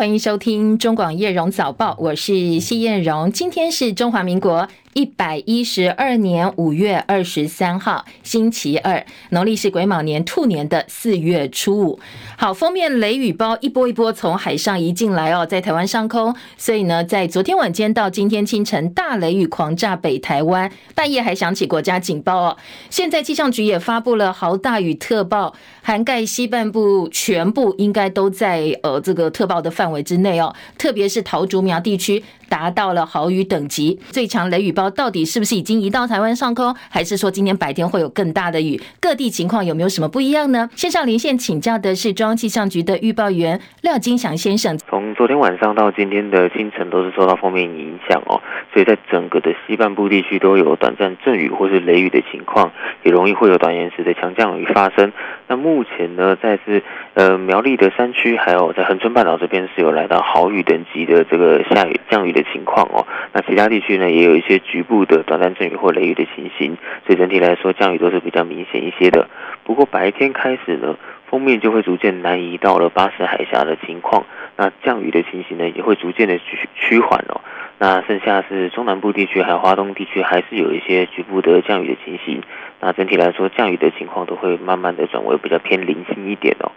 欢迎收听中广叶荣早报，我是谢叶荣，今天是中华民国。一百一十二年五月二十三号，星期二，农历是癸卯年兔年的四月初五。好，封面雷雨包一波一波从海上移进来哦，在台湾上空，所以呢，在昨天晚间到今天清晨，大雷雨狂炸北台湾，半夜还响起国家警报哦。现在气象局也发布了豪大雨特报，涵盖西半部全部，应该都在呃这个特报的范围之内哦，特别是桃竹苗地区。达到了豪雨等级，最强雷雨包到底是不是已经移到台湾上空，还是说今天白天会有更大的雨？各地情况有没有什么不一样呢？线上连线请教的是中央气象局的预报员廖金祥先生。从昨天晚上到今天的清晨，都是受到锋面影响哦，所以在整个的西半部地区都有短暂阵雨或是雷雨的情况，也容易会有短延时的强降雨发生。那目前呢，在是呃苗栗的山区，还有在恒春半岛这边是有来到豪雨等级的这个下雨降雨的情况哦，那其他地区呢，也有一些局部的短暂阵雨或雷雨的情形，所以整体来说降雨都是比较明显一些的。不过白天开始呢，锋面就会逐渐南移到了巴士海峡的情况，那降雨的情形呢也会逐渐的趋趋缓哦。那剩下是中南部地区还有华东地区，还是有一些局部的降雨的情形。那整体来说，降雨的情况都会慢慢的转为比较偏零星一点哦。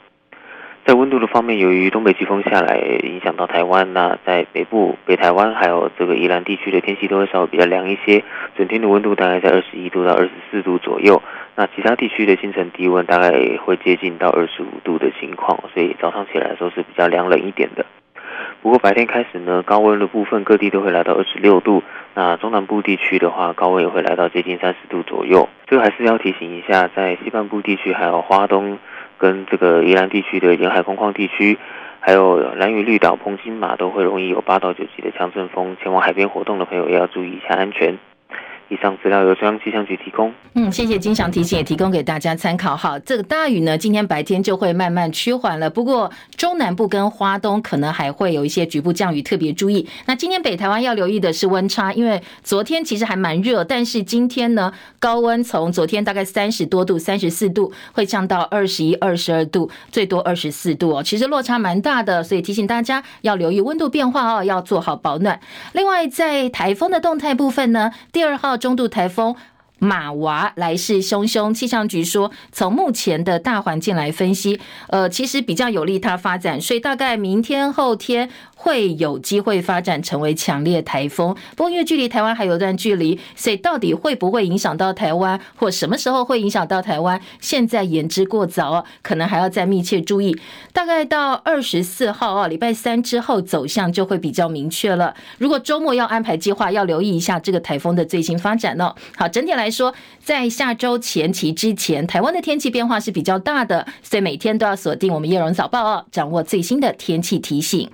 在温度的方面，由于东北季风下来影响到台湾，那在北部、北台湾还有这个宜兰地区的天气都会稍微比较凉一些，整天的温度大概在二十一度到二十四度左右。那其他地区的清晨低温大概会接近到二十五度的情况，所以早上起来的时候是比较凉冷一点的。不过白天开始呢，高温的部分各地都会来到二十六度，那中南部地区的话，高温也会来到接近三十度左右。这个还是要提醒一下，在西半部地区还有花东。跟这个宜兰地区的沿海空旷地区，还有蓝屿绿岛、澎金马都会容易有八到九级的强阵风，前往海边活动的朋友也要注意一下安全。以上资料由中央气象局提供。嗯，谢谢金祥提醒，也提供给大家参考。哈，这个大雨呢，今天白天就会慢慢趋缓了。不过中南部跟花东可能还会有一些局部降雨，特别注意。那今天北台湾要留意的是温差，因为昨天其实还蛮热，但是今天呢，高温从昨天大概三十多度、三十四度，会降到二十一、二十二度，最多二十四度哦。其实落差蛮大的，所以提醒大家要留意温度变化哦，要做好保暖。另外，在台风的动态部分呢，第二号。中度台风马娃来势汹汹，气象局说，从目前的大环境来分析，呃，其实比较有利它发展，所以大概明天后天。会有机会发展成为强烈台风，不过因为距离台湾还有一段距离，所以到底会不会影响到台湾，或什么时候会影响到台湾，现在言之过早哦，可能还要再密切注意。大概到二十四号哦，礼拜三之后走向就会比较明确了。如果周末要安排计划，要留意一下这个台风的最新发展哦。好，整体来说，在下周前期之前，台湾的天气变化是比较大的，所以每天都要锁定我们叶荣早报哦，掌握最新的天气提醒。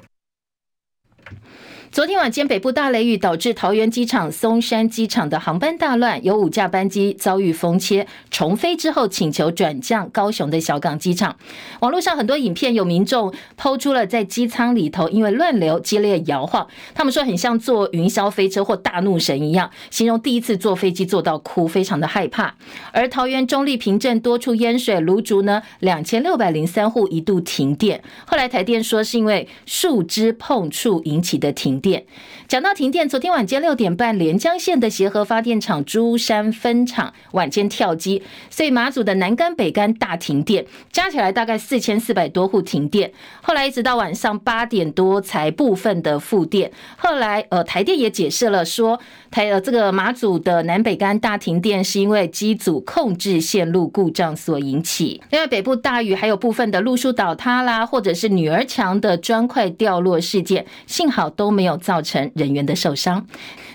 昨天晚间，北部大雷雨导致桃园机场、松山机场的航班大乱，有五架班机遭遇风切，重飞之后请求转降高雄的小港机场。网络上很多影片有民众抛出了在机舱里头因为乱流激烈摇晃，他们说很像坐云霄飞车或大怒神一样，形容第一次坐飞机坐到哭，非常的害怕。而桃园中立平镇多处淹水，芦竹呢两千六百零三户一度停电，后来台电说是因为树枝碰触引起的停电。讲到停电，昨天晚间六点半，连江县的协和发电厂珠山分厂晚间跳机，所以马祖的南竿北竿大停电，加起来大概四千四百多户停电。后来一直到晚上八点多才部分的复电。后来呃台电也解释了说，台呃这个马祖的南北干大停电是因为机组控制线路故障所引起。另外北部大雨，还有部分的路树倒塌啦，或者是女儿墙的砖块掉落事件，幸好都没有。造成人员的受伤。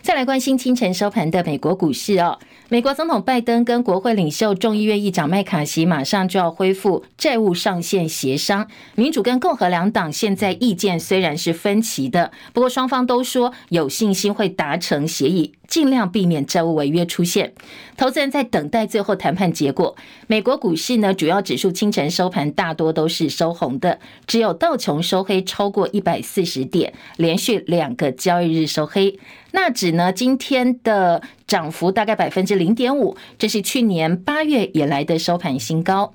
再来关心清晨收盘的美国股市哦。美国总统拜登跟国会领袖众议院议长麦卡锡马上就要恢复债务上限协商。民主跟共和两党现在意见虽然是分歧的，不过双方都说有信心会达成协议，尽量避免债务违约出现。投资人在等待最后谈判结果。美国股市呢，主要指数清晨收盘大多都是收红的，只有道琼收黑超过一百四十点，连续两个交易日收黑。纳指呢，今天的涨幅大概百分之零点五，这是去年八月以来的收盘新高。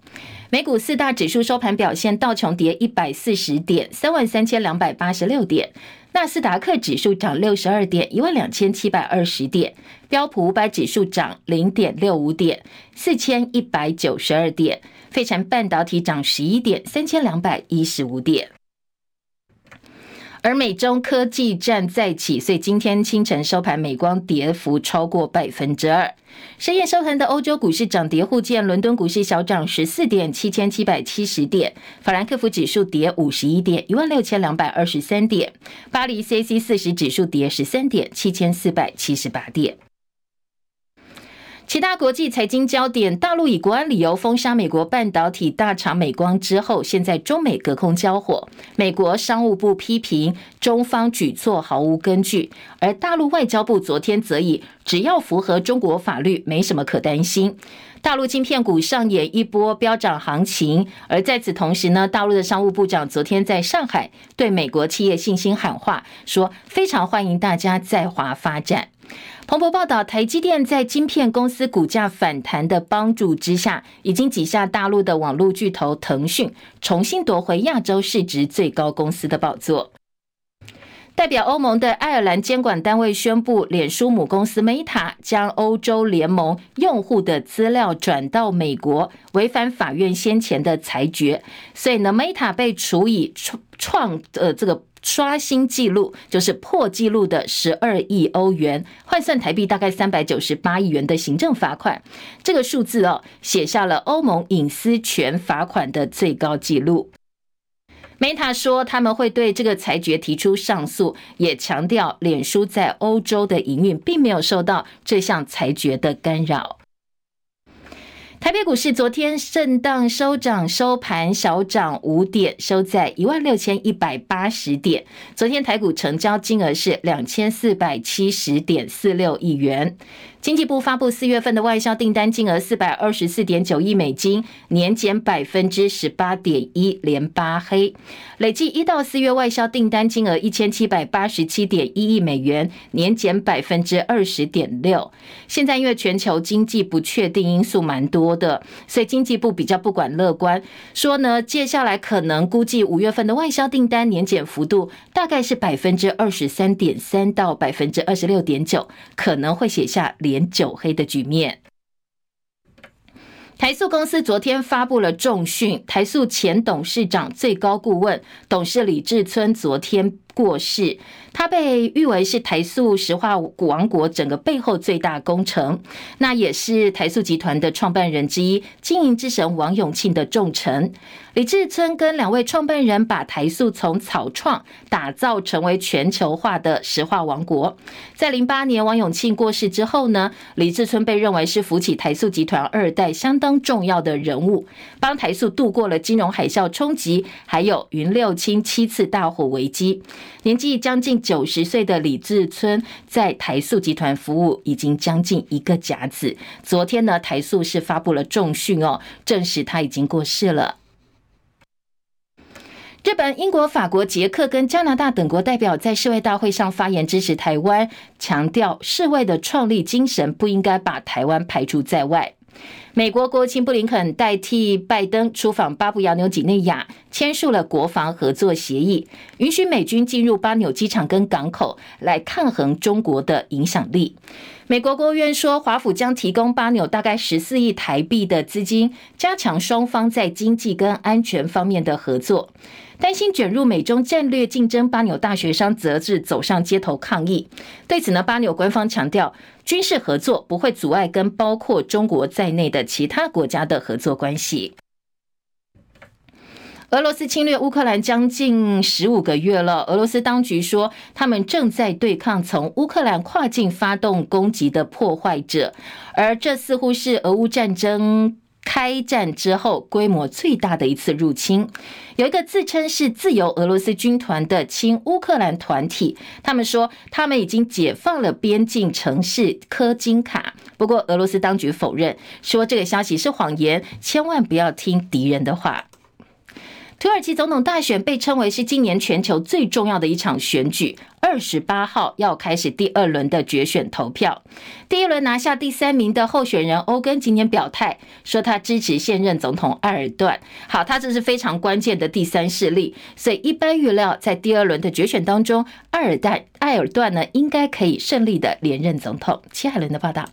美股四大指数收盘表现，道琼跌一百四十点，三万三千两百八十六点；纳斯达克指数涨六十二点，一万两千七百二十点；标普五百指数涨零点六五点，四千一百九十二点；费城半导体涨十一点，三千两百一十五点。而美中科技战再起，所以今天清晨收盘，美光跌幅超过百分之二。深夜收盘的欧洲股市涨跌互见，伦敦股市小涨十四点，七千七百七十点；法兰克福指数跌五十一点，一万六千两百二十三点；巴黎 C C 四十指数跌十三点，七千四百七十八点。其他国际财经焦点：大陆以国安理由封杀美国半导体大厂美光之后，现在中美隔空交火。美国商务部批评中方举措毫无根据，而大陆外交部昨天则以只要符合中国法律，没什么可担心。大陆晶片股上演一波飙涨行情，而在此同时呢，大陆的商务部长昨天在上海对美国企业信心喊话，说非常欢迎大家在华发展。彭博报道，台积电在晶片公司股价反弹的帮助之下，已经挤下大陆的网络巨头腾讯，重新夺回亚洲市值最高公司的宝座。代表欧盟的爱尔兰监管单位宣布，脸书母公司 Meta 将欧洲联盟用户的资料转到美国，违反法院先前的裁决，所以呢，Meta 被处以创创呃这个刷新纪录，就是破纪录的十二亿欧元，换算台币大概三百九十八亿元的行政罚款。这个数字哦，写下了欧盟隐私权罚款的最高纪录。Meta 说他们会对这个裁决提出上诉，也强调脸书在欧洲的营运并没有受到这项裁决的干扰。台北股市昨天震荡收涨，收盘小涨五点，收在一万六千一百八十点。昨天台股成交金额是两千四百七十点四六亿元。经济部发布四月份的外销订单金额四百二十四点九亿美金，年减百分之十八点一，连八黑。累计一到四月外销订单金额一千七百八十七点一亿美元，年减百分之二十点六。现在因为全球经济不确定因素蛮多的，所以经济部比较不管乐观，说呢，接下来可能估计五月份的外销订单年减幅度大概是百分之二十三点三到百分之二十六点九，可能会写下连九黑的局面。台塑公司昨天发布了重讯，台塑前董事长、最高顾问、董事李志村昨天过世。他被誉为是台塑石化古王国整个背后最大功臣，那也是台塑集团的创办人之一，经营之神王永庆的重臣。李志村跟两位创办人把台塑从草创打造成为全球化的石化王国。在零八年王永庆过世之后呢，李志村被认为是扶起台塑集团二代相当重要的人物，帮台塑度过了金融海啸冲击，还有云六轻七次大火危机。年纪将近九十岁的李志村在台塑集团服务已经将近一个甲子。昨天呢，台塑是发布了重讯哦，证实他已经过世了。日本、英国、法国、捷克跟加拿大等国代表在世卫大会上发言支持台湾，强调世卫的创立精神不应该把台湾排除在外。美国国务卿布林肯代替拜登出访巴布亚纽几内亚，签署了国防合作协议，允许美军进入巴纽机场跟港口，来抗衡中国的影响力。美国国务院说，华府将提供巴纽大概十四亿台币的资金，加强双方在经济跟安全方面的合作。担心卷入美中战略竞争，巴纽大学生则是走上街头抗议。对此呢，巴纽官方强调，军事合作不会阻碍跟包括中国在内的其他国家的合作关系。俄罗斯侵略乌克兰将近十五个月了，俄罗斯当局说，他们正在对抗从乌克兰跨境发动攻击的破坏者，而这似乎是俄乌战争。开战之后，规模最大的一次入侵，有一个自称是自由俄罗斯军团的亲乌克兰团体，他们说他们已经解放了边境城市科金卡。不过，俄罗斯当局否认，说这个消息是谎言，千万不要听敌人的话。土耳其总统大选被称为是今年全球最重要的一场选举。二十八号要开始第二轮的决选投票。第一轮拿下第三名的候选人欧根今天表态说，他支持现任总统埃尔段。好，他这是非常关键的第三势力，所以一般预料在第二轮的决选当中，埃尔段埃尔段呢应该可以顺利的连任总统。齐海伦的报道。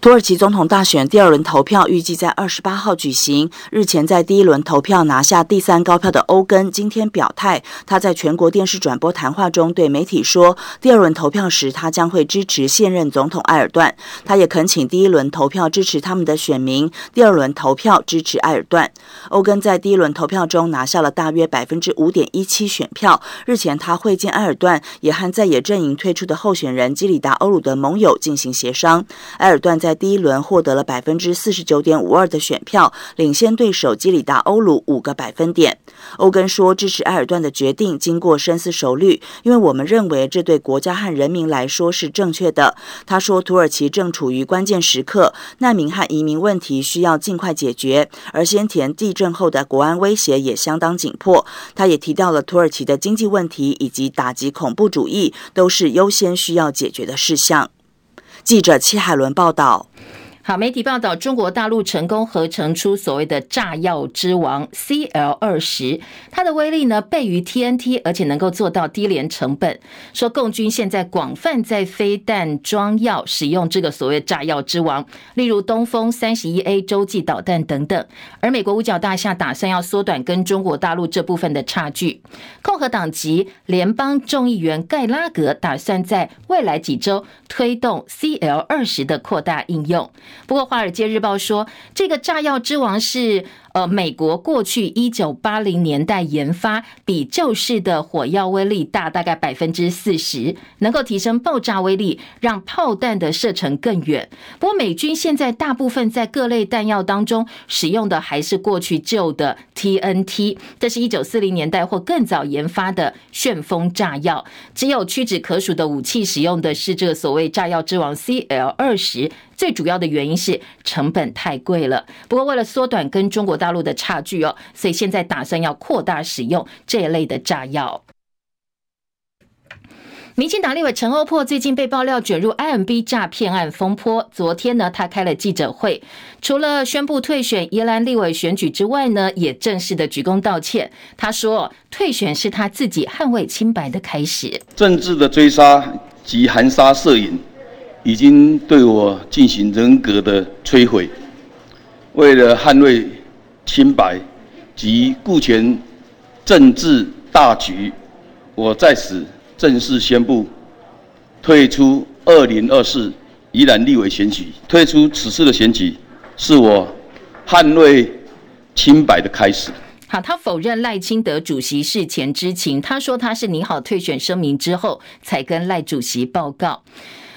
土耳其总统大选第二轮投票预计在二十八号举行。日前在第一轮投票拿下第三高票的欧根今天表态，他在全国电视转播谈话中对媒体说，第二轮投票时他将会支持现任总统埃尔段。他也恳请第一轮投票支持他们的选民，第二轮投票支持埃尔段。欧根在第一轮投票中拿下了大约百分之五点一七选票。日前他会见埃尔段，也和在野阵营推出的候选人基里达欧鲁的盟友进行协商。埃尔段在在第一轮获得了百分之四十九点五二的选票，领先对手基里达欧鲁五个百分点。欧根说，支持埃尔段的决定经过深思熟虑，因为我们认为这对国家和人民来说是正确的。他说，土耳其正处于关键时刻，难民和移民问题需要尽快解决，而先前地震后的国安威胁也相当紧迫。他也提到了土耳其的经济问题以及打击恐怖主义都是优先需要解决的事项。记者戚海伦报道。好，媒体报道，中国大陆成功合成出所谓的炸药之王 CL 二十，它的威力呢倍于 TNT，而且能够做到低廉成本。说共军现在广泛在飞弹装药使用这个所谓炸药之王，例如东风三十一 A 洲际导弹等等。而美国五角大厦打算要缩短跟中国大陆这部分的差距。共和党籍联邦众议员盖拉格打算在未来几周推动 CL 二十的扩大应用。不过，《华尔街日报》说，这个炸药之王是。呃，美国过去一九八零年代研发，比旧式的火药威力大大概百分之四十，能够提升爆炸威力，让炮弹的射程更远。不过，美军现在大部分在各类弹药当中使用的还是过去旧的 TNT，这是一九四零年代或更早研发的旋风炸药。只有屈指可数的武器使用的是这个所谓炸药之王 CL 二十，最主要的原因是成本太贵了。不过，为了缩短跟中国大陆的差距哦，所以现在打算要扩大使用这一类的炸药。民进党立委陈欧珀最近被爆料卷入 IMB 诈骗案风波。昨天呢，他开了记者会，除了宣布退选宜兰立委选举之外呢，也正式的鞠躬道歉。他说，退选是他自己捍卫清白的开始。政治的追杀及含沙射影，已经对我进行人格的摧毁。为了捍卫清白及顾全政治大局，我在此正式宣布退出二零二四宜兰立委选举。退出此次的选举，是我捍卫清白的开始。好，他否认赖清德主席事前知情，他说他是拟好退选声明之后才跟赖主席报告。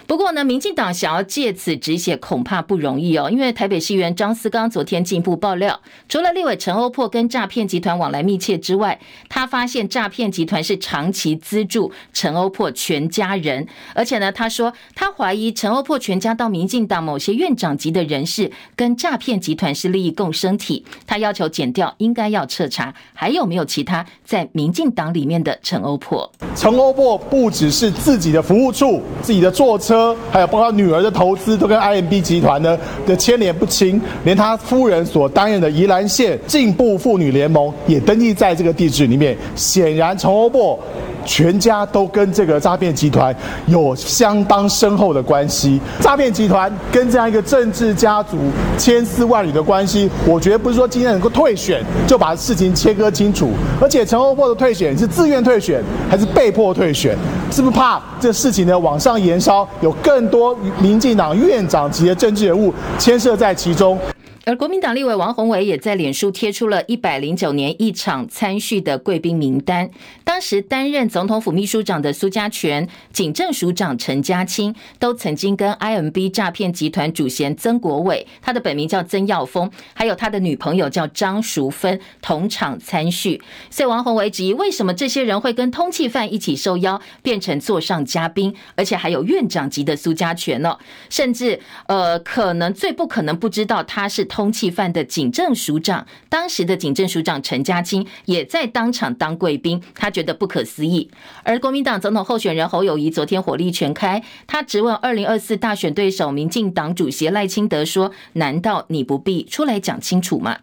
不过呢，民进党想要借此止血，恐怕不容易哦。因为台北市议员张思刚昨天进一步爆料，除了立委陈欧珀跟诈骗集团往来密切之外，他发现诈骗集团是长期资助陈欧珀全家人，而且呢，他说他怀疑陈欧珀全家到民进党某些院长级的人士跟诈骗集团是利益共生体。他要求检调应该要彻查，还有没有其他在民进党里面的陈欧珀？陈欧珀不只是自己的服务处，自己的坐车。车还有包括女儿的投资都跟 IMB 集团呢的牵连不清，连他夫人所担任的宜兰县进步妇女联盟也登记在这个地址里面。显然，陈欧珀全家都跟这个诈骗集团有相当深厚的关系。诈骗集团跟这样一个政治家族千丝万缕的关系，我觉得不是说今天能够退选就把事情切割清楚。而且，陈欧珀的退选是自愿退选还是被迫退选？是不是怕这事情呢往上延烧？有更多民进党院长级的政治人物牵涉在其中。而国民党立委王宏伟也在脸书贴出了一百零九年一场参叙的贵宾名单。当时担任总统府秘书长的苏家全、警政署长陈家清，都曾经跟 IMB 诈骗集团主嫌曾国伟，他的本名叫曾耀峰，还有他的女朋友叫张淑芬同场参叙。所以王宏伟质疑，为什么这些人会跟通缉犯一起受邀，变成座上嘉宾，而且还有院长级的苏家全呢？甚至呃，可能最不可能不知道他是。通缉犯的警政署长，当时的警政署长陈家清也在当场当贵宾，他觉得不可思议。而国民党总统候选人侯友宜昨天火力全开，他质问二零二四大选对手民进党主席赖清德说：“难道你不必出来讲清楚吗？”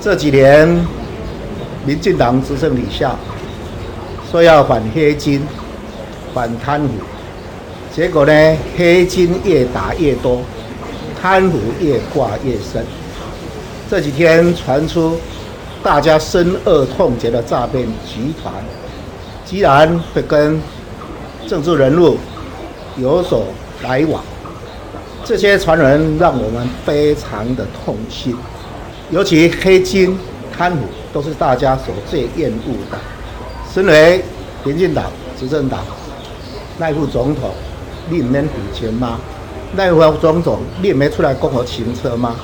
这几年民进党执政底下，说要反黑金、反贪腐，结果呢，黑金越打越多。贪腐越挂越深，这几天传出大家深恶痛绝的诈骗集团，居然会跟政治人物有所来往，这些传闻让我们非常的痛心。尤其黑金、贪腐都是大家所最厌恶的。身为民进党执政党，赖副总统，你免赌钱吗？赖副总，你也没出来跟我骑车吗？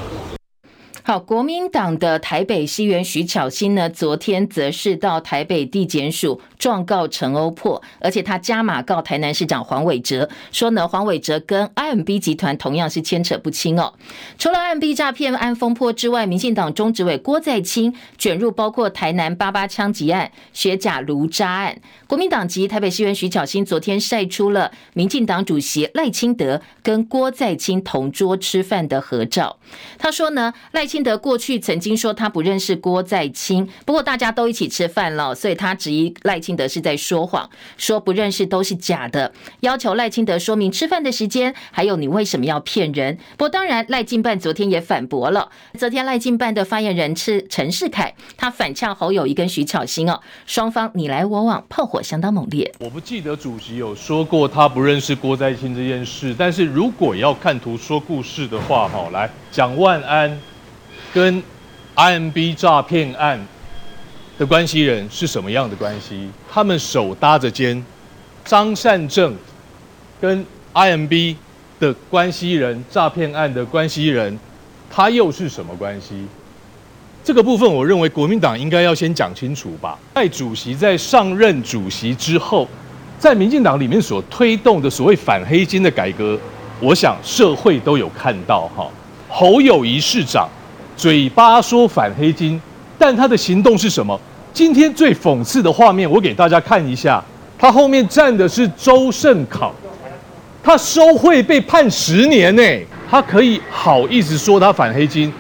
好，国民党的台北市议员徐巧芯呢，昨天则是到台北地检署状告陈欧珀，而且他加码告台南市长黄伟哲，说呢黄伟哲跟 IMB 集团同样是牵扯不清哦。除了 IMB 诈骗案风波之外，民进党中执委郭在清卷入包括台南八八枪击案、学甲炉渣案。国民党籍台北市议员徐巧芯昨天晒出了民进党主席赖清德跟郭在清同桌吃饭的合照，他说呢赖清。清德过去曾经说他不认识郭在清，不过大家都一起吃饭了，所以他质疑赖清德是在说谎，说不认识都是假的，要求赖清德说明吃饭的时间，还有你为什么要骗人。不过当然，赖清办昨天也反驳了。昨天赖清办的发言人是陈世凯，他反呛侯友谊跟徐巧芯哦，双方你来我往，炮火相当猛烈。我不记得主席有说过他不认识郭在清这件事，但是如果要看图说故事的话，好来蒋万安。跟 IMB 诈骗案的关系人是什么样的关系？他们手搭着肩，张善政跟 IMB 的关系人，诈骗案的关系人，他又是什么关系？这个部分，我认为国民党应该要先讲清楚吧。在主席在上任主席之后，在民进党里面所推动的所谓反黑金的改革，我想社会都有看到哈。侯友谊市长。嘴巴说反黑金，但他的行动是什么？今天最讽刺的画面，我给大家看一下。他后面站的是周胜考，他收贿被判十年呢，他可以好意思说他反黑金？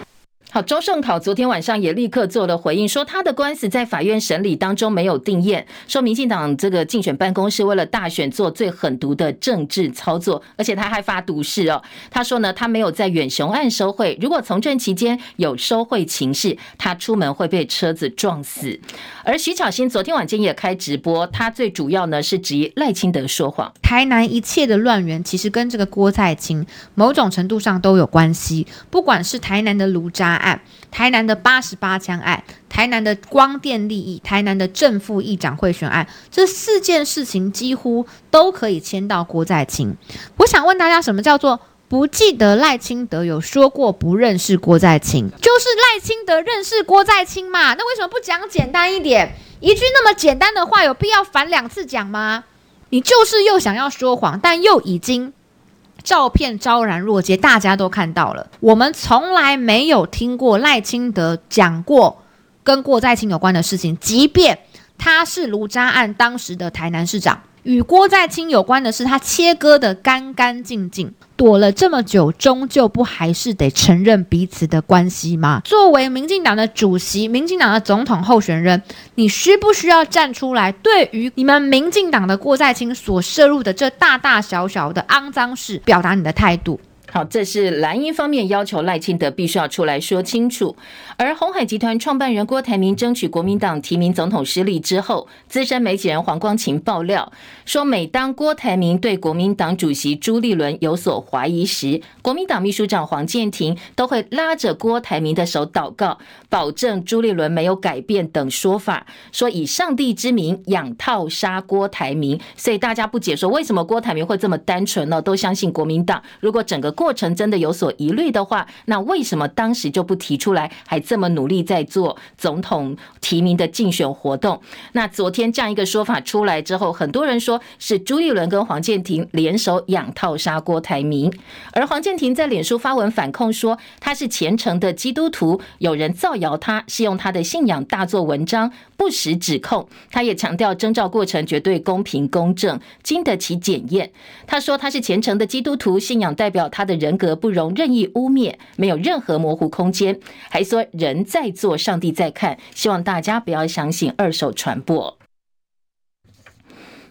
好，周胜考昨天晚上也立刻做了回应，说他的官司在法院审理当中没有定谳，说民进党这个竞选办公室为了大选做最狠毒的政治操作，而且他还发毒誓哦。他说呢，他没有在远雄案收贿，如果从政期间有收贿情事，他出门会被车子撞死。而徐巧芯昨天晚间也开直播，他最主要呢是质疑赖清德说谎。台南一切的乱源其实跟这个郭在清某种程度上都有关系，不管是台南的炉渣案。台南的八十八枪案，台南的光电利益，台南的正副议长贿选案，这四件事情几乎都可以牵到郭在清。我想问大家，什么叫做不记得赖清德有说过不认识郭在清？就是赖清德认识郭在清嘛？那为什么不讲简单一点？一句那么简单的话，有必要反两次讲吗？你就是又想要说谎，但又已经。照片昭然若揭，大家都看到了。我们从来没有听过赖清德讲过跟郭在清有关的事情，即便他是卢渣案当时的台南市长。与郭在清有关的是，他切割得干干净净，躲了这么久，终究不还是得承认彼此的关系吗？作为民进党的主席，民进党的总统候选人，你需不需要站出来，对于你们民进党的郭在清所涉入的这大大小小的肮脏事，表达你的态度？好，这是蓝营方面要求赖清德必须要出来说清楚。而鸿海集团创办人郭台铭争取国民党提名总统失利之后，资深媒体人黄光芹爆料说，每当郭台铭对国民党主席朱立伦有所怀疑时，国民党秘书长黄健庭都会拉着郭台铭的手祷告，保证朱立伦没有改变等说法，说以上帝之名养套杀郭台铭。所以大家不解说为什么郭台铭会这么单纯呢？都相信国民党。如果整个过过程真的有所疑虑的话，那为什么当时就不提出来，还这么努力在做总统提名的竞选活动？那昨天这样一个说法出来之后，很多人说是朱立伦跟黄健庭联手养套杀郭台铭，而黄健庭在脸书发文反控说他是虔诚的基督徒，有人造谣他是用他的信仰大做文章，不实指控。他也强调征召过程绝对公平公正，经得起检验。他说他是虔诚的基督徒，信仰代表他的人格不容任意污蔑，没有任何模糊空间。还说人在做，上帝在看，希望大家不要相信二手传播。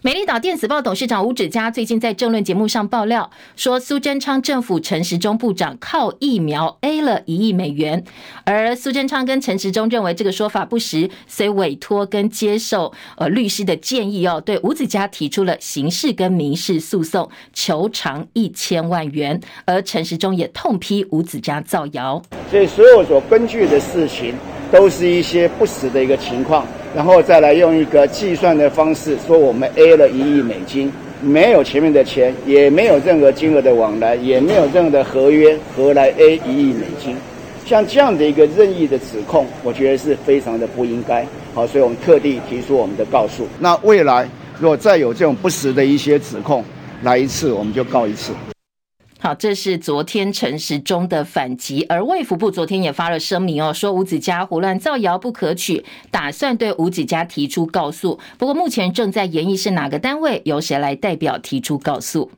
美丽岛电子报董事长吴子嘉最近在政论节目上爆料说，苏贞昌政府陈时中部长靠疫苗 A 了一亿美元，而苏贞昌跟陈时中认为这个说法不实，所以委托跟接受呃律师的建议哦，对吴子嘉提出了刑事跟民事诉讼，求偿一千万元，而陈时中也痛批吴子嘉造谣，所以所有所根据的事情都是一些不实的一个情况。然后再来用一个计算的方式说，我们 A 了一亿美金，没有前面的钱，也没有任何金额的往来，也没有任何的合约，何来 A 一亿美金？像这样的一个任意的指控，我觉得是非常的不应该。好，所以我们特地提出我们的告诉。那未来如果再有这种不实的一些指控来一次，我们就告一次。好，这是昨天陈时中的反击，而卫福部昨天也发了声明哦，说吴子嘉胡乱造谣不可取，打算对吴子嘉提出告诉。不过目前正在研议是哪个单位，由谁来代表提出告诉。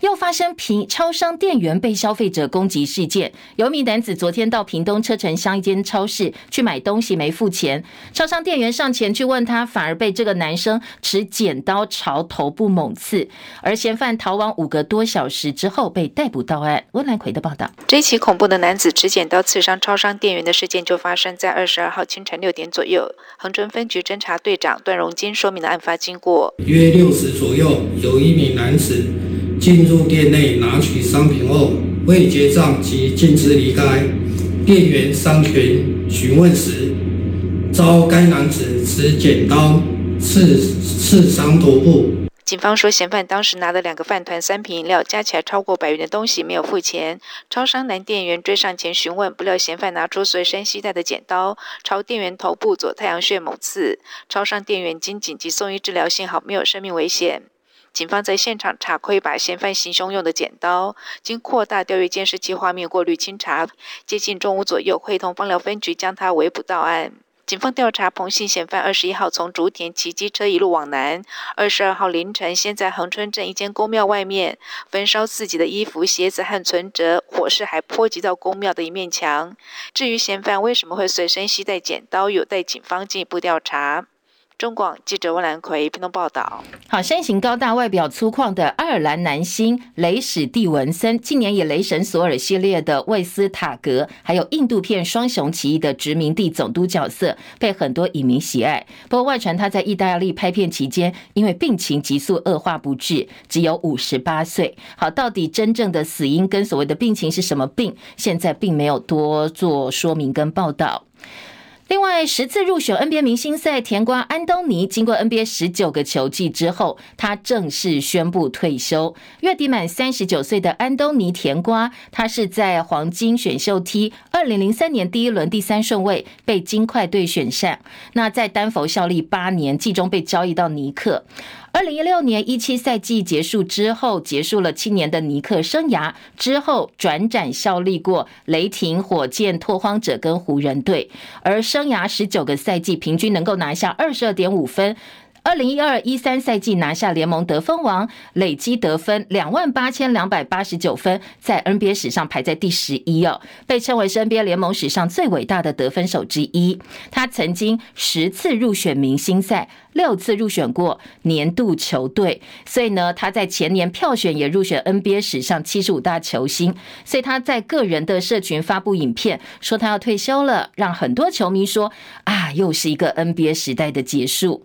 又发生平超商店员被消费者攻击事件，有一名男子昨天到屏东车城乡一间超市去买东西没付钱，超商店员上前去问他，反而被这个男生持剪刀朝头部猛刺，而嫌犯逃亡五个多小时之后被逮捕到案。温兰奎的报道，这起恐怖的男子持剪刀刺伤超商店员的事件就发生在二十二号清晨六点左右。恒春分局侦查队长段荣金说明了案发经过：约六时左右，有一名男子。进入店内拿取商品后，未结账即径直离开。店员上前询问时，遭该男子持剪刀刺刺伤头部。警方说，嫌犯当时拿了两个饭团、三瓶饮料，加起来超过百元的东西没有付钱。超商男店员追上前询问，不料嫌犯拿出随身携带的剪刀，朝店员头部左太阳穴猛刺。超商店员经紧急送医治疗，幸好没有生命危险。警方在现场查窥，把嫌犯行凶用的剪刀，经扩大调阅监视器画面过滤清查，接近中午左右，会同枋寮分局将他围捕到案。警方调查，彭姓嫌犯二十一号从竹田骑机车一路往南，二十二号凌晨先在恒春镇一间宫庙外面焚烧自己的衣服、鞋子和存折，火势还波及到宫庙的一面墙。至于嫌犯为什么会随身携带剪刀，有待警方进一步调查。中广记者温兰奎屏东报道。好，身形高大、外表粗犷的爱尔兰男星雷史蒂文森，近年以雷神索尔系列的魏斯塔格，还有印度片《双雄起义》的殖民地总督角色，被很多影迷喜爱。不过外传他在意大利拍片期间，因为病情急速恶化不治，只有五十八岁。好，到底真正的死因跟所谓的病情是什么病？现在并没有多做说明跟报道。另外，十次入选 NBA 明星赛甜瓜安东尼，经过 NBA 十九个球季之后，他正式宣布退休。月底满三十九岁的安东尼甜瓜，他是在黄金选秀梯二零零三年第一轮第三顺位被金块队选上。那在丹佛效力八年，季中被交易到尼克。二零一六年一七赛季结束之后，结束了七年的尼克生涯之后，转战效力过雷霆、火箭、拓荒者跟湖人队，而生涯十九个赛季平均能够拿下二十二点五分。二零一二一三赛季拿下联盟得分王，累积得分两万八千两百八十九分，在 NBA 史上排在第十一哦，被称为是 NBA 联盟史上最伟大的得分手之一。他曾经十次入选明星赛，六次入选过年度球队，所以呢，他在前年票选也入选 NBA 史上七十五大球星。所以他在个人的社群发布影片，说他要退休了，让很多球迷说啊，又是一个 NBA 时代的结束。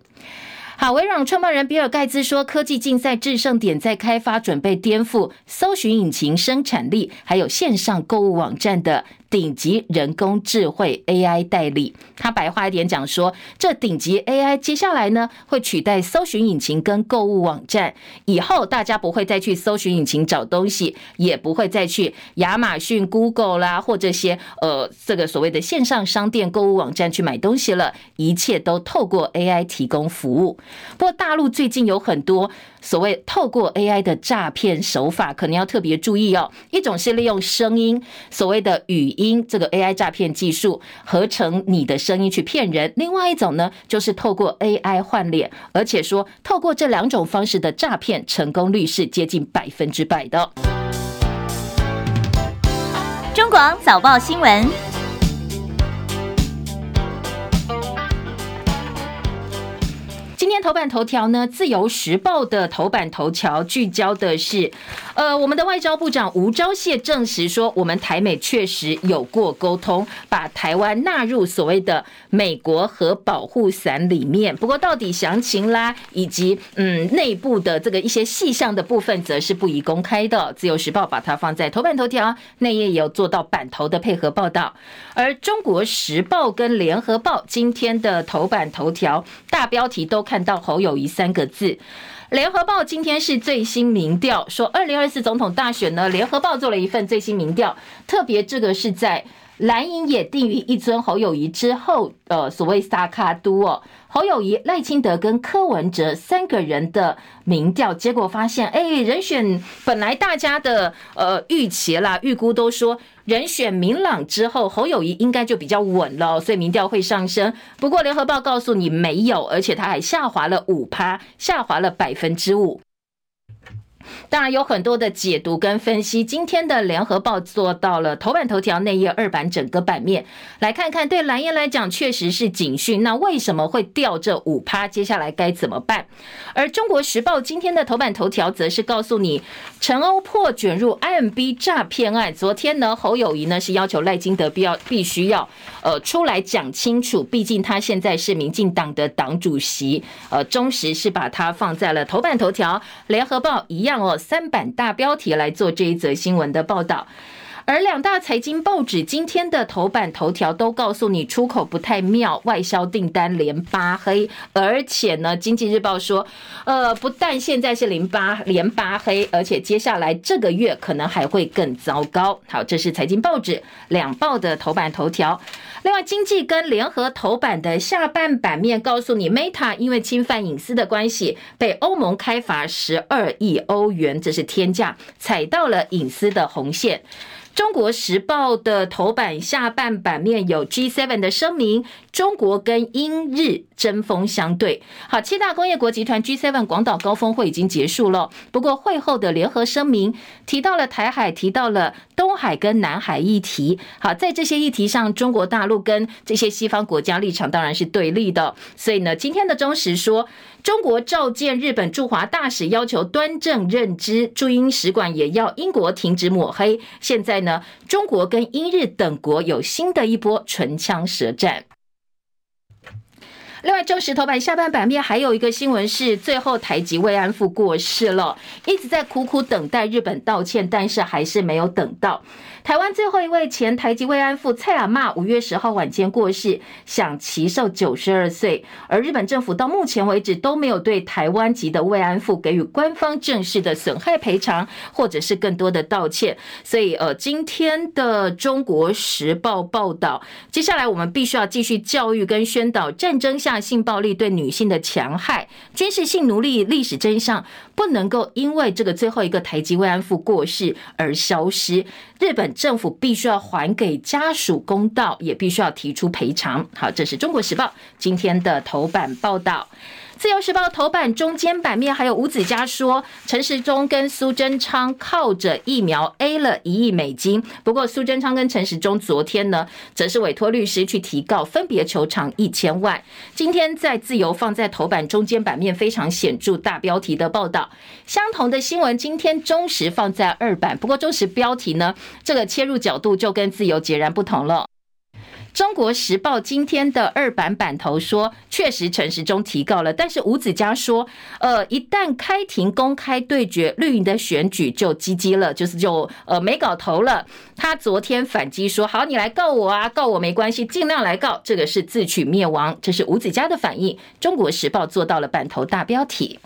好，微软创办人比尔盖茨说，科技竞赛制胜点在开发准备颠覆搜寻引擎生产力，还有线上购物网站的顶级人工智慧 AI 代理。他白话一点讲说，这顶级 AI 接下来呢会取代搜寻引擎跟购物网站，以后大家不会再去搜寻引擎找东西，也不会再去亚马逊、Google 啦或这些呃这个所谓的线上商店、购物网站去买东西了，一切都透过 AI 提供服务。不过大陆最近有很多所谓透过 AI 的诈骗手法，可能要特别注意哦。一种是利用声音，所谓的语音因这个 AI 诈骗技术合成你的声音去骗人；另外一种呢，就是透过 AI 换脸，而且说透过这两种方式的诈骗成功率是接近百分之百的。中广早报新闻。今天头版头条呢，《自由时报》的头版头条聚焦的是，呃，我们的外交部长吴钊燮证实说，我们台美确实有过沟通，把台湾纳入所谓的美国核保护伞里面。不过，到底详情啦，以及嗯内部的这个一些细项的部分，则是不宜公开的。《自由时报》把它放在头版头条，内页也有做到版头的配合报道。而《中国时报》跟《联合报》今天的头版头条大标题都看。到侯友谊三个字，联合报今天是最新民调，说二零二四总统大选呢，联合报做了一份最新民调，特别这个是在。蓝营也定于一尊侯友谊之后，呃，所谓萨卡都哦，侯友谊、赖清德跟柯文哲三个人的民调结果发现，哎，人选本来大家的呃预期啦，预估都说人选明朗之后，侯友谊应该就比较稳了，所以民调会上升。不过联合报告诉你没有，而且他还下滑了五趴，下滑了百分之五。当然有很多的解读跟分析。今天的联合报做到了头版头条、内页二版整个版面，来看看对蓝营来讲确实是警讯。那为什么会掉这五趴？接下来该怎么办？而中国时报今天的头版头条则是告诉你，陈欧破卷入 IMB 诈骗案。昨天呢，侯友宜呢是要求赖金德必要必须要呃出来讲清楚，毕竟他现在是民进党的党主席。呃，中时是把它放在了头版头条，联合报一样。哦，三版大标题来做这一则新闻的报道，而两大财经报纸今天的头版头条都告诉你出口不太妙，外销订单连八黑，而且呢，经济日报说，呃，不但现在是零八连八黑，而且接下来这个月可能还会更糟糕。好，这是财经报纸两报的头版头条。另外，经济跟联合头版的下半版面告诉你，Meta 因为侵犯隐私的关系，被欧盟开罚十二亿欧元，这是天价，踩到了隐私的红线。中国时报的头版下半版面有 G7 的声明，中国跟英日针锋相对。好，七大工业国集团 G7 广岛高峰会已经结束了，不过会后的联合声明提到了台海，提到了东海跟南海议题。好，在这些议题上，中国大陆跟这些西方国家立场当然是对立的。所以呢，今天的中时说。中国召见日本驻华大使，要求端正认知；驻英使馆也要英国停止抹黑。现在呢，中国跟英日等国有新的一波唇枪舌战。另外，中时头版下半版面还有一个新闻是，最后台籍慰安妇过世了，一直在苦苦等待日本道歉，但是还是没有等到。台湾最后一位前台籍慰安妇蔡阿嬷五月十号晚间过世，享耆寿九十二岁。而日本政府到目前为止都没有对台湾籍的慰安妇给予官方正式的损害赔偿，或者是更多的道歉。所以，呃，今天的中国时报报道，接下来我们必须要继续教育跟宣导战争下性暴力对女性的强害，军事性奴隶历史真相不能够因为这个最后一个台籍慰安妇过世而消失。日本政府必须要还给家属公道，也必须要提出赔偿。好，这是中国时报今天的头版报道。自由时报头版中间版面还有吴子嘉说，陈时中跟苏贞昌靠着疫苗 A 了一亿美金。不过苏贞昌跟陈时中昨天呢，则是委托律师去提告，分别求偿一千万。今天在自由放在头版中间版面非常显著大标题的报道，相同的新闻今天中时放在二版，不过中时标题呢，这个切入角度就跟自由截然不同了。中国时报今天的二版版头说，确实陈时中提告了，但是吴子嘉说，呃，一旦开庭公开对决绿营的选举就 GG 了，就是就呃没搞头了。他昨天反击说，好，你来告我啊，告我没关系，尽量来告，这个是自取灭亡。这是吴子嘉的反应。中国时报做到了版头大标题。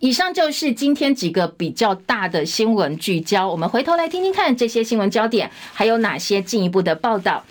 以上就是今天几个比较大的新闻聚焦，我们回头来听听看这些新闻焦点还有哪些进一步的报道。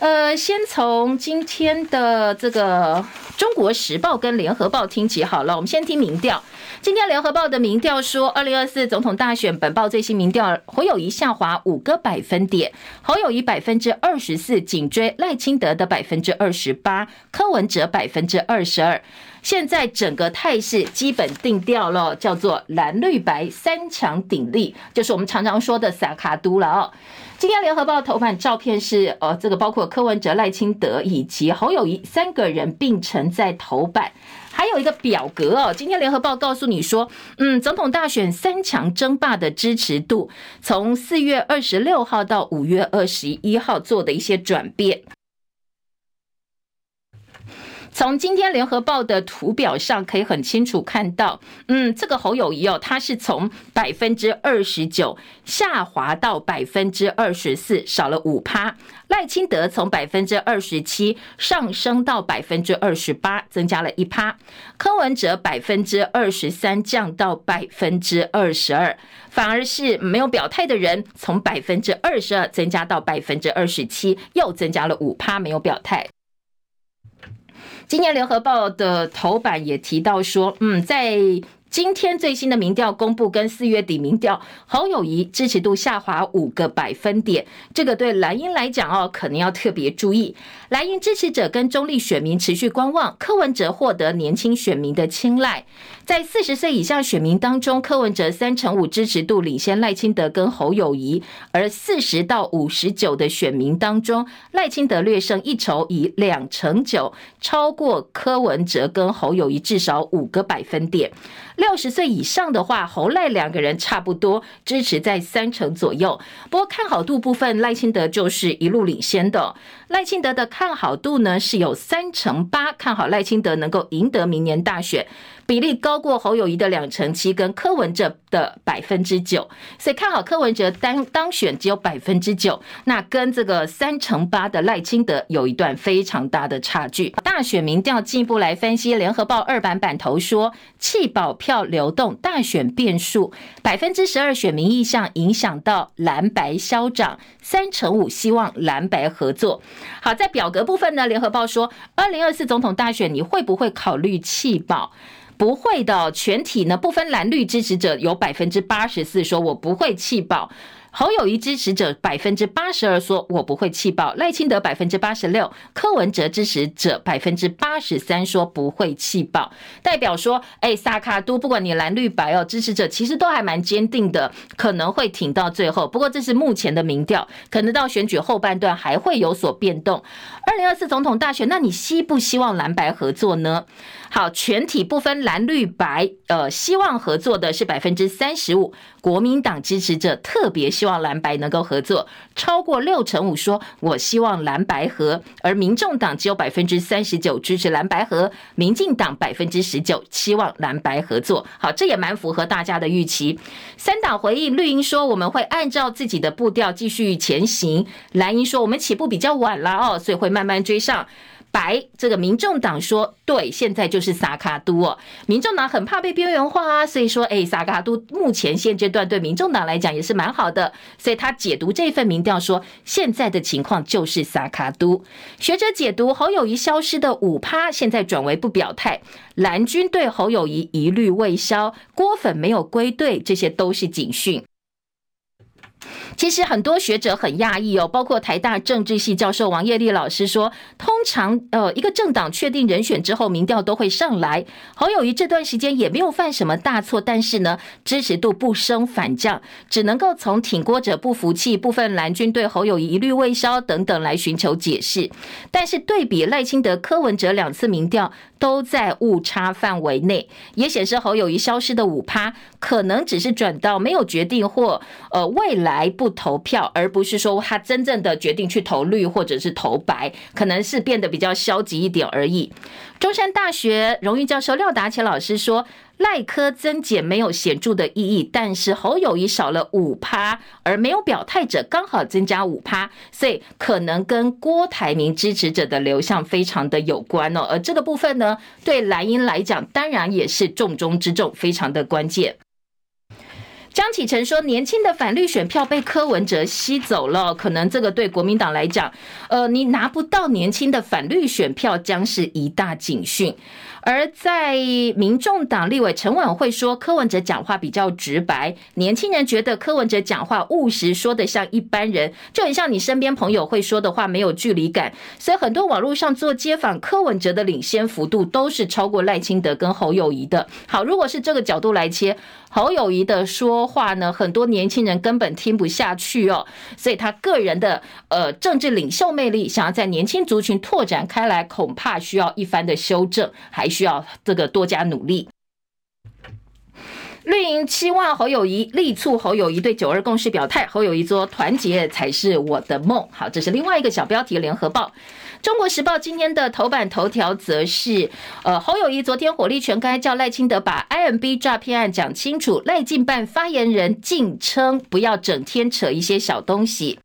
呃，先从今天的这个《中国时报》跟《联合报》听起好了。我们先听民调。今天《联合报》的民调说，二零二四总统大选本报最新民调，侯友宜下滑五个百分点，侯友宜百分之二十四，紧追赖清德的百分之二十八，柯文哲百分之二十二。现在整个态势基本定调了，叫做蓝绿白三强鼎立，就是我们常常说的萨卡都了哦。今天联合报头版照片是，呃，这个包括柯文哲、赖清德以及侯友宜三个人并陈在头版，还有一个表格哦。今天联合报告诉你说，嗯，总统大选三强争霸的支持度，从四月二十六号到五月二十一号做的一些转变。从今天联合报的图表上可以很清楚看到，嗯，这个侯友宜哦，他是从百分之二十九下滑到百分之二十四，少了五趴。赖清德从百分之二十七上升到百分之二十八，增加了一趴。柯文哲百分之二十三降到百分之二十二，反而是没有表态的人从百分之二十二增加到百分之二十七，又增加了五趴，没有表态。今年联合报的头版也提到说，嗯，在。今天最新的民调公布，跟四月底民调，侯友谊支持度下滑五个百分点，这个对蓝营来讲哦，可能要特别注意。蓝营支持者跟中立选民持续观望，柯文哲获得年轻选民的青睐。在四十岁以下选民当中，柯文哲三成五支持度领先赖清德跟侯友谊，而四十到五十九的选民当中，赖清德略胜一筹，以两成九超过柯文哲跟侯友谊至少五个百分点。六十岁以上的话，侯赖两个人差不多支持在三成左右。不过看好度部分，赖清德就是一路领先的。赖清德的看好度呢是有三成八，看好赖清德能够赢得明年大选。比例高过侯友宜的两成七，跟柯文哲的百分之九，所以看好柯文哲当当选只有百分之九，那跟这个三成八的赖清德有一段非常大的差距。大选民调进一步来分析，联合报二版版头说，弃保票流动大选变数，百分之十二选民意向影响到蓝白消长，三成五希望蓝白合作。好，在表格部分呢，联合报说，二零二四总统大选你会不会考虑弃保？不会的，全体呢不分蓝绿支持者有百分之八十四说我不会弃保。侯友谊支持者百分之八十二说我不会气爆，赖清德百分之八十六，柯文哲支持者百分之八十三说不会气爆，代表说，哎，萨卡都不管你蓝绿白哦，支持者其实都还蛮坚定的，可能会挺到最后。不过这是目前的民调，可能到选举后半段还会有所变动。二零二四总统大选，那你希不希望蓝白合作呢？好，全体不分蓝绿白，呃，希望合作的是百分之三十五。国民党支持者特别希望蓝白能够合作，超过六成五说我希望蓝白合，而民众党只有百分之三十九支持蓝白合，民进党百分之十九期望蓝白合作。好，这也蛮符合大家的预期。三党回应，绿营说我们会按照自己的步调继续前行，蓝营说我们起步比较晚了哦，所以会慢慢追上。白这个民众党说对，现在就是萨卡都哦。民众党很怕被边缘化啊，所以说，哎，萨卡都目前现阶段对民众党来讲也是蛮好的，所以他解读这份民调说，现在的情况就是萨卡都。学者解读侯友谊消失的五趴，现在转为不表态，蓝军对侯友谊疑虑未消，郭粉没有归队，这些都是警讯。其实很多学者很讶异哦，包括台大政治系教授王业立老师说，通常呃一个政党确定人选之后，民调都会上来。侯友谊这段时间也没有犯什么大错，但是呢支持度不升反降，只能够从挺郭者不服气、部分蓝军对侯友谊疑虑未消等等来寻求解释。但是对比赖清德、柯文哲两次民调。都在误差范围内，也显示侯友谊消失的五趴可能只是转到没有决定或呃未来不投票，而不是说他真正的决定去投绿或者是投白，可能是变得比较消极一点而已。中山大学荣誉教授廖达干老师说。赖科增减没有显著的意义，但是侯友谊少了五趴，而没有表态者刚好增加五趴，所以可能跟郭台铭支持者的流向非常的有关哦。而这个部分呢，对蓝营来讲，当然也是重中之重，非常的关键。江启臣说，年轻的反绿选票被柯文哲吸走了，可能这个对国民党来讲，呃，你拿不到年轻的反绿选票，将是一大警讯。而在民众党立委陈琬惠说，柯文哲讲话比较直白，年轻人觉得柯文哲讲话务实，说的像一般人，就很像你身边朋友会说的话，没有距离感。所以很多网络上做街访柯文哲的领先幅度都是超过赖清德跟侯友宜的。好，如果是这个角度来切，侯友宜的说话呢，很多年轻人根本听不下去哦。所以他个人的呃政治领袖魅力，想要在年轻族群拓展开来，恐怕需要一番的修正，还。需要这个多加努力。绿营期望侯友宜力促侯友宜对九二共识表态，侯友宜说团结才是我的梦。好，这是另外一个小标题。联合报、中国时报今天的头版头条则是，呃，侯友宜昨天火力全开，叫赖清德把 IMB 诈骗案讲清楚。赖进办发言人竟称不要整天扯一些小东西。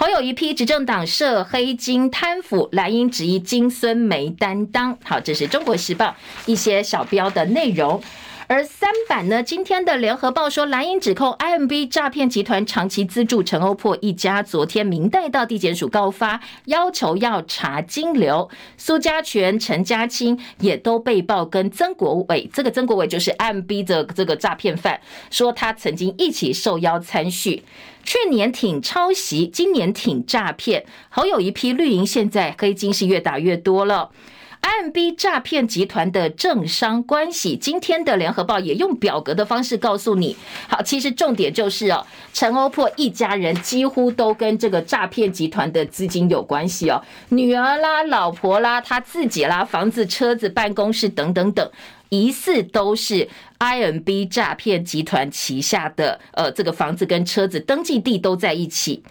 侯友宜批执政党涉黑金贪腐，蓝营质疑金孙没担当。好，这是中国时报一些小标的内容。而三版呢，今天的联合报说，蓝营指控 IMB 诈骗集团长期资助陈欧珀一家，昨天明代到地检署告发，要求要查金流。苏家全、陈家清也都被曝跟曾国伟，这个曾国伟就是 IMB 的这个诈骗犯，说他曾经一起受邀参叙。去年挺抄袭，今年挺诈骗，侯友一批绿营现在黑金是越打越多了。IMB 诈骗集团的政商关系，今天的联合报也用表格的方式告诉你。好，其实重点就是哦，陈欧珀一家人几乎都跟这个诈骗集团的资金有关系哦，女儿啦、老婆啦、他自己啦、房子、车子、办公室等等等。疑似都是 IMB 诈骗集团旗下的，呃，这个房子跟车子登记地都在一起。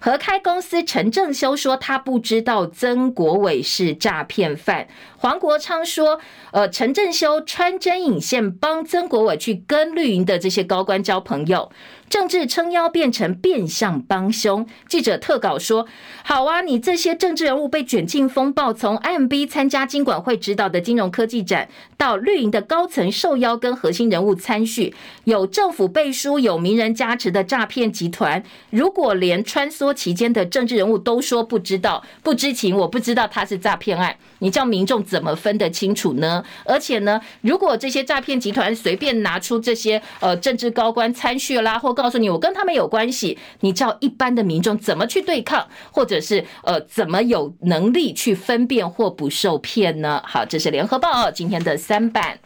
合开公司陈正修说他不知道曾国伟是诈骗犯。黄国昌说，呃，陈振修穿针引线帮曾国伟去跟绿营的这些高官交朋友。政治撑腰变成变相帮凶。记者特稿说：“好啊，你这些政治人物被卷进风暴，从 IMB 参加金管会指导的金融科技展，到绿营的高层受邀跟核心人物参叙，有政府背书、有名人加持的诈骗集团。如果连穿梭其间的政治人物都说不知道、不知情，我不知道他是诈骗案，你叫民众怎么分得清楚呢？而且呢，如果这些诈骗集团随便拿出这些呃政治高官参叙啦，或告诉你，我跟他们有关系，你叫一般的民众怎么去对抗，或者是呃，怎么有能力去分辨或不受骗呢？好，这是联合报今天的三版。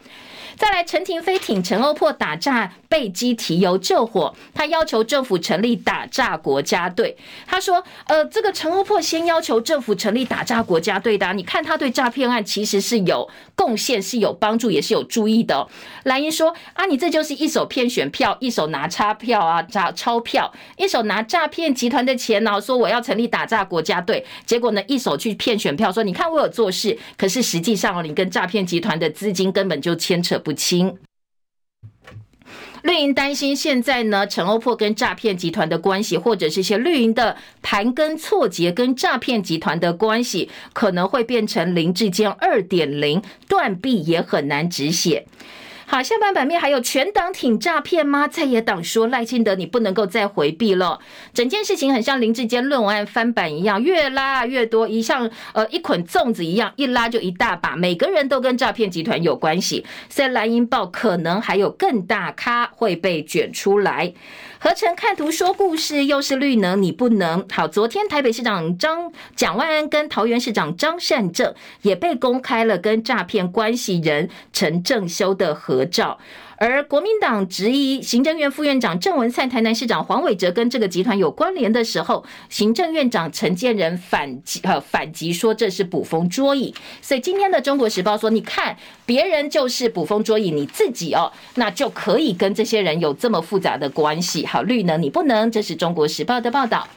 再来，陈亭妃挺陈欧破打诈被羁提油救火，他要求政府成立打诈国家队。他说：“呃，这个陈欧破先要求政府成立打诈国家队的，你看他对诈骗案其实是有贡献、是有帮助，也是有注意的哦。”蓝营说：“啊，你这就是一手骗选票，一手拿钞票啊，诈钞票，一手拿诈骗集团的钱呢，说我要成立打诈国家队，结果呢，一手去骗选票，说你看我有做事，可是实际上你跟诈骗集团的资金根本就牵扯不。”不清，绿营担心现在呢，陈欧珀跟诈骗集团的关系，或者是一些绿营的盘根错节跟诈骗集团的关系，可能会变成林志坚二点零，断臂也很难止血。好，下半版面还有全党挺诈骗吗？在野党说赖清德，你不能够再回避了。整件事情很像林志坚论文案翻版一样，越拉越多，一像呃一捆粽子一样，一拉就一大把，每个人都跟诈骗集团有关系。在蓝营报可能还有更大咖会被卷出来。合成看图说故事，又是绿能你不能好。昨天台北市长张蒋万安跟桃园市长张善政也被公开了跟诈骗关系人陈正修的合。合照。而国民党质疑行政院副院长郑文灿、台南市长黄伟哲跟这个集团有关联的时候，行政院长陈建仁反击呃反击说这是捕风捉影。所以今天的《中国时报》说，你看别人就是捕风捉影，你自己哦，那就可以跟这些人有这么复杂的关系。好，绿能你不能，这是《中国时报》的报道。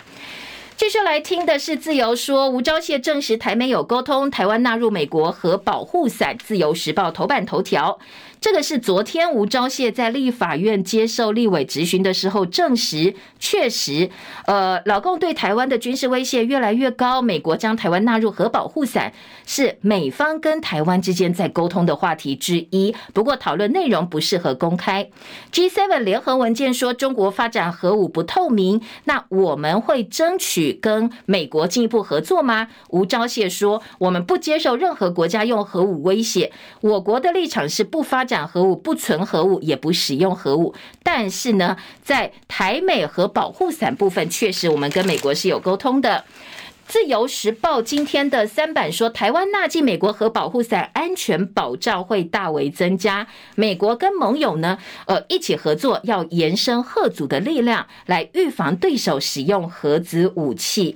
继续来听的是自由说，吴钊燮证实台美有沟通，台湾纳入美国核保护伞。自由时报头版头条。这个是昨天吴钊燮在立法院接受立委质询的时候证实，确实，呃，老共对台湾的军事威胁越来越高，美国将台湾纳入核保护伞，是美方跟台湾之间在沟通的话题之一。不过讨论内容不适合公开。G7 联合文件说中国发展核武不透明，那我们会争取跟美国进一步合作吗？吴钊燮说，我们不接受任何国家用核武威胁，我国的立场是不发。讲核武不存核武，也不使用核武，但是呢，在台美核保护伞部分，确实我们跟美国是有沟通的。自由时报今天的三版说，台湾纳进美国核保护伞，安全保障会大为增加。美国跟盟友呢，呃，一起合作，要延伸核组的力量，来预防对手使用核子武器。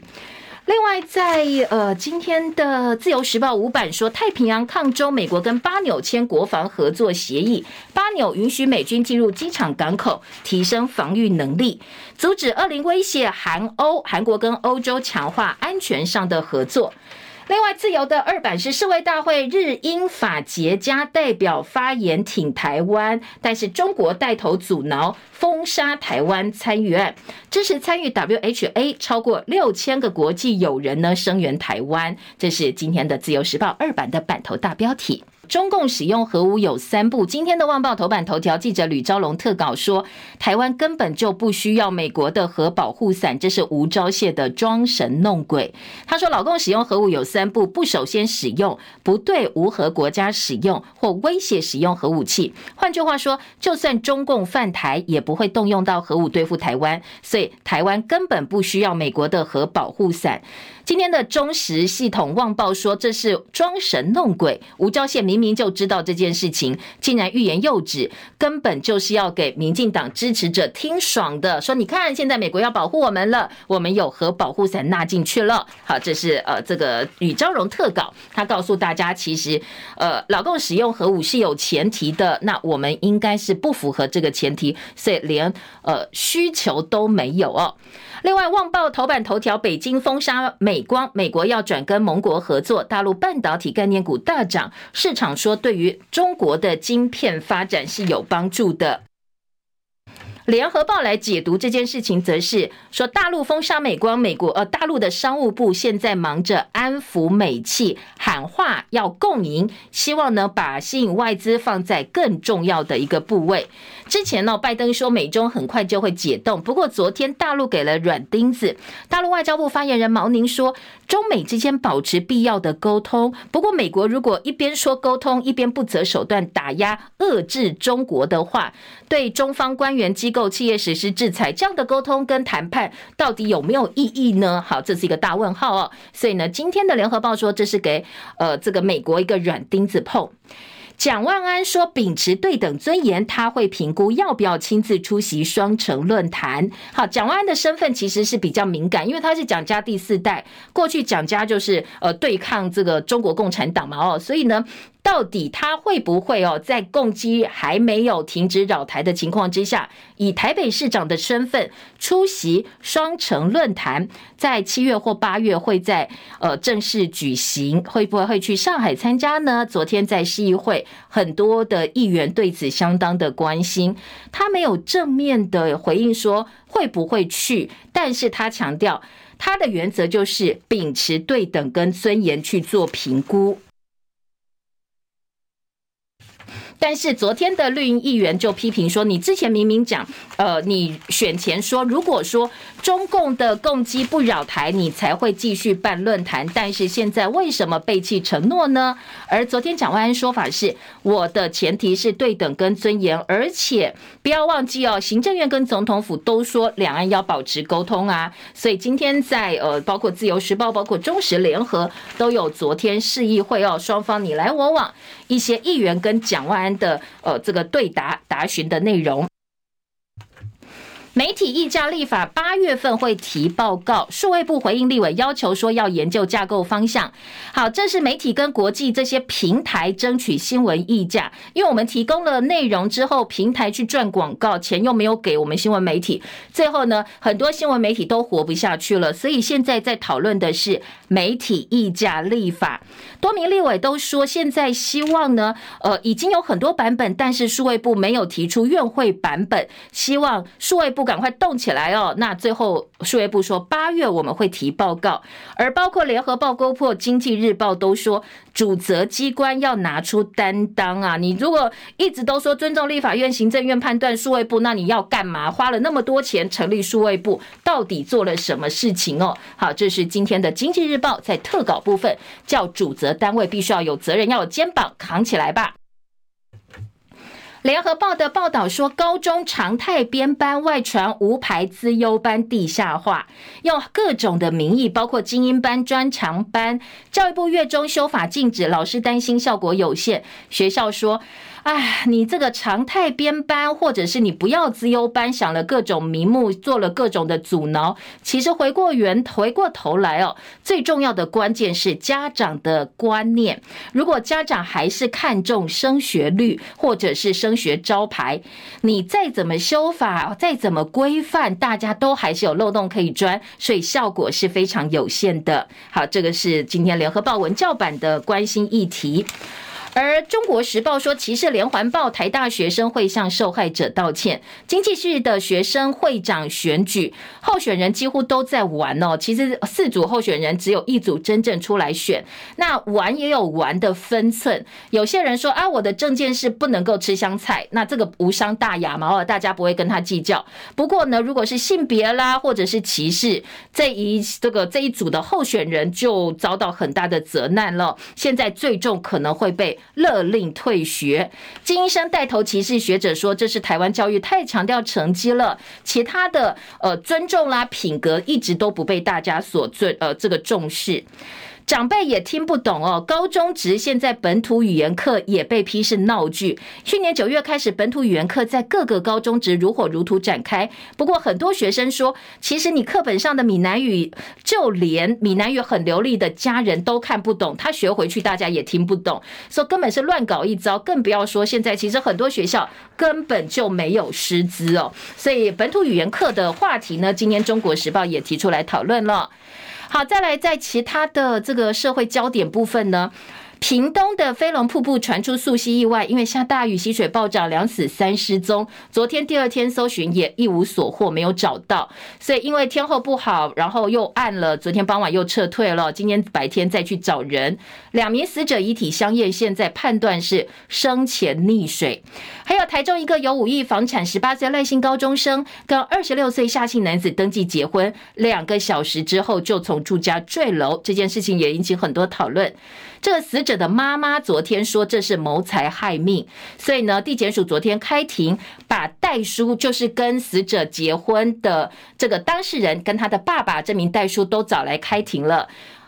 另外，在呃今天的自由时报五版说，太平洋抗中，美国跟巴纽签国防合作协议，巴纽允许美军进入机场港口，提升防御能力，阻止恶灵威胁韩欧，韩国跟欧洲强化安全上的合作。另外，自由的二版是世卫大会日英法捷加代表发言挺台湾，但是中国带头阻挠封杀台湾参与案，支持参与 WHA 超过六千个国际友人呢声援台湾。这是今天的自由时报二版的版头大标题。中共使用核武有三步。今天的《旺报》头版头条记者吕昭龙特稿说，台湾根本就不需要美国的核保护伞，这是吴钊燮的装神弄鬼。他说，老共使用核武有三步：不首先使用，不对无核国家使用或威胁使用核武器。换句话说，就算中共犯台，也不会动用到核武对付台湾。所以，台湾根本不需要美国的核保护伞。今天的中时系统旺报说，这是装神弄鬼。吴钊燮明明就知道这件事情，竟然欲言又止，根本就是要给民进党支持者听爽的。说你看，现在美国要保护我们了，我们有核保护伞纳进去了。好，这是呃这个吕昭荣特稿，他告诉大家，其实呃老共使用核武是有前提的，那我们应该是不符合这个前提，所以连呃需求都没有哦。另外，《旺报》头版头条：北京封杀美美光，美国要转跟盟国合作，大陆半导体概念股大涨，市场说对于中国的晶片发展是有帮助的。联合报来解读这件事情，则是说大陆封杀美光，美国呃大陆的商务部现在忙着安抚美企，喊话要共赢，希望呢把吸引外资放在更重要的一个部位。之前呢，拜登说美中很快就会解冻，不过昨天大陆给了软钉子，大陆外交部发言人毛宁说，中美之间保持必要的沟通，不过美国如果一边说沟通，一边不择手段打压遏制中国的话，对中方官员机构企业实施制裁，这样的沟通跟谈判到底有没有意义呢？好，这是一个大问号哦。所以呢，今天的联合报说，这是给呃这个美国一个软钉子碰。蒋万安说，秉持对等尊严，他会评估要不要亲自出席双城论坛。好，蒋万安的身份其实是比较敏感，因为他是蒋家第四代，过去蒋家就是呃对抗这个中国共产党嘛，哦，所以呢。到底他会不会哦，在共机还没有停止扰台的情况之下，以台北市长的身份出席双城论坛，在七月或八月会在呃正式举行，会不会会去上海参加呢？昨天在市议会，很多的议员对此相当的关心，他没有正面的回应说会不会去，但是他强调他的原则就是秉持对等跟尊严去做评估。但是昨天的绿营议员就批评说，你之前明明讲，呃，你选前说，如果说中共的共机不扰台，你才会继续办论坛。但是现在为什么背弃承诺呢？而昨天蒋万安说法是，我的前提是对等跟尊严，而且不要忘记哦，行政院跟总统府都说两岸要保持沟通啊。所以今天在呃，包括自由时报、包括中时联合都有昨天市议会哦，双方你来我往，一些议员跟蒋万安。的呃这个对答答询的内容。媒体议价立法八月份会提报告，数位部回应立委要求说要研究架构方向。好，这是媒体跟国际这些平台争取新闻议价，因为我们提供了内容之后，平台去赚广告，钱又没有给我们新闻媒体，最后呢，很多新闻媒体都活不下去了。所以现在在讨论的是媒体议价立法，多名立委都说现在希望呢，呃，已经有很多版本，但是数位部没有提出院会版本，希望数位部。赶快动起来哦！那最后数位部说八月我们会提报告，而包括联合报、勾破、经济日报都说主责机关要拿出担当啊！你如果一直都说尊重立法院、行政院判断，数位部那你要干嘛？花了那么多钱成立数位部，到底做了什么事情哦？好，这是今天的经济日报在特稿部分，叫主责单位必须要有责任，要有肩膀扛起来吧。联合报的报道说，高中常态编班外传无牌资优班地下化，用各种的名义，包括精英班、专长班。教育部月中修法禁止，老师担心效果有限，学校说。哎，你这个常态编班，或者是你不要资优班，想了各种名目，做了各种的阻挠。其实回过源，回过头来哦，最重要的关键是家长的观念。如果家长还是看重升学率，或者是升学招牌，你再怎么修法，再怎么规范，大家都还是有漏洞可以钻，所以效果是非常有限的。好，这个是今天联合报文教版的关心议题。而中国时报说，歧视连环报，台大学生会向受害者道歉。经济系的学生会长选举候选人几乎都在玩哦。其实四组候选人只有一组真正出来选，那玩也有玩的分寸。有些人说啊，我的政见是不能够吃香菜，那这个无伤大雅嘛，大家不会跟他计较。不过呢，如果是性别啦，或者是歧视，这一这个这一组的候选人就遭到很大的责难了。现在最重可能会被。勒令退学，金医生带头歧视学者说，这是台湾教育太强调成绩了，其他的呃尊重啦、品格一直都不被大家所尊呃这个重视。长辈也听不懂哦，高中职现在本土语言课也被批是闹剧。去年九月开始，本土语言课在各个高中职如火如荼展开。不过很多学生说，其实你课本上的闽南语，就连闽南语很流利的家人都看不懂，他学回去大家也听不懂，所以根本是乱搞一招。更不要说现在其实很多学校根本就没有师资哦。所以本土语言课的话题呢，今天中国时报也提出来讨论了。好，再来在其他的这个社会焦点部分呢。屏东的飞龙瀑布传出溯溪意外，因为下大雨，溪水暴涨，两死三失踪。昨天第二天搜寻也一无所获，没有找到。所以因为天候不好，然后又暗了，昨天傍晚又撤退了。今天白天再去找人，两名死者遗体相验，现在判断是生前溺水。还有台中一个有五亿房产、十八岁赖姓高中生跟二十六岁夏姓男子登记结婚，两个小时之后就从住家坠楼，这件事情也引起很多讨论。这个死者的妈妈昨天说这是谋财害命，所以呢，地检署昨天开庭，把代书就是跟死者结婚的这个当事人跟他的爸爸这名代书都找来开庭了，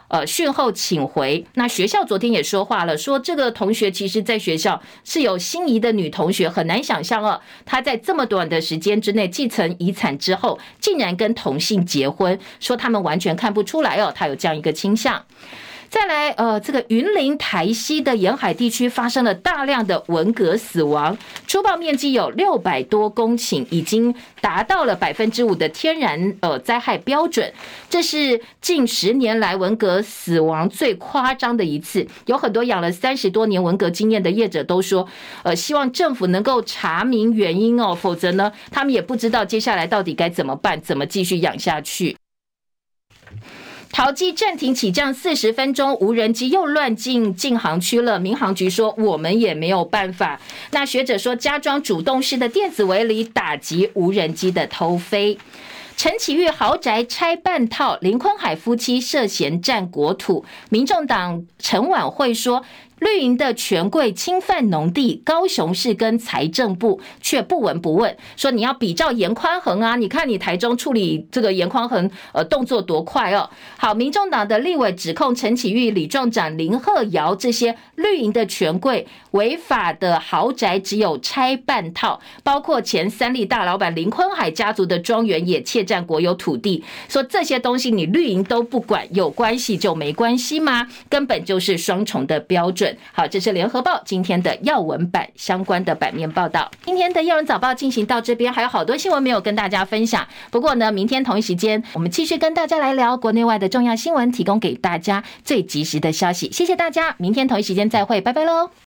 呃，讯后请回。那学校昨天也说话了，说这个同学其实在学校是有心仪的女同学，很难想象哦，他在这么短的时间之内继承遗产之后，竟然跟同性结婚，说他们完全看不出来哦，他有这样一个倾向。再来，呃，这个云林台西的沿海地区发生了大量的文蛤死亡，初爆面积有六百多公顷，已经达到了百分之五的天然呃灾害标准。这是近十年来文蛤死亡最夸张的一次。有很多养了三十多年文蛤经验的业者都说，呃，希望政府能够查明原因哦，否则呢，他们也不知道接下来到底该怎么办，怎么继续养下去。潮机暂停起降四十分钟，无人机又乱进禁航区了。民航局说我们也没有办法。那学者说加装主动式的电子围篱打击无人机的偷飞。陈启玉豪宅拆半套，林坤海夫妻涉嫌占国土。民众党陈琬惠说绿营的权贵侵犯农地，高雄市跟财政部却不闻不问，说你要比照严宽恒啊，你看你台中处理这个严宽恒呃动作多快哦。好，民众党的立委指控陈启玉、李壮长、林鹤瑶这些绿营的权贵违法的豪宅只有拆半套，包括前三立大老板林坤海家族的庄园也窃占国有土地，说这些东西你绿营都不管，有关系就没关系吗？根本就是双重的标准好，这是联合报今天的要闻版相关的版面报道。今天的要闻早报进行到这边，还有好多新闻没有跟大家分享。不过呢，明天同一时间，我们继续跟大家来聊国内外的重要新闻，提供给大家最及时的消息。谢谢大家，明天同一时间再会，拜拜喽。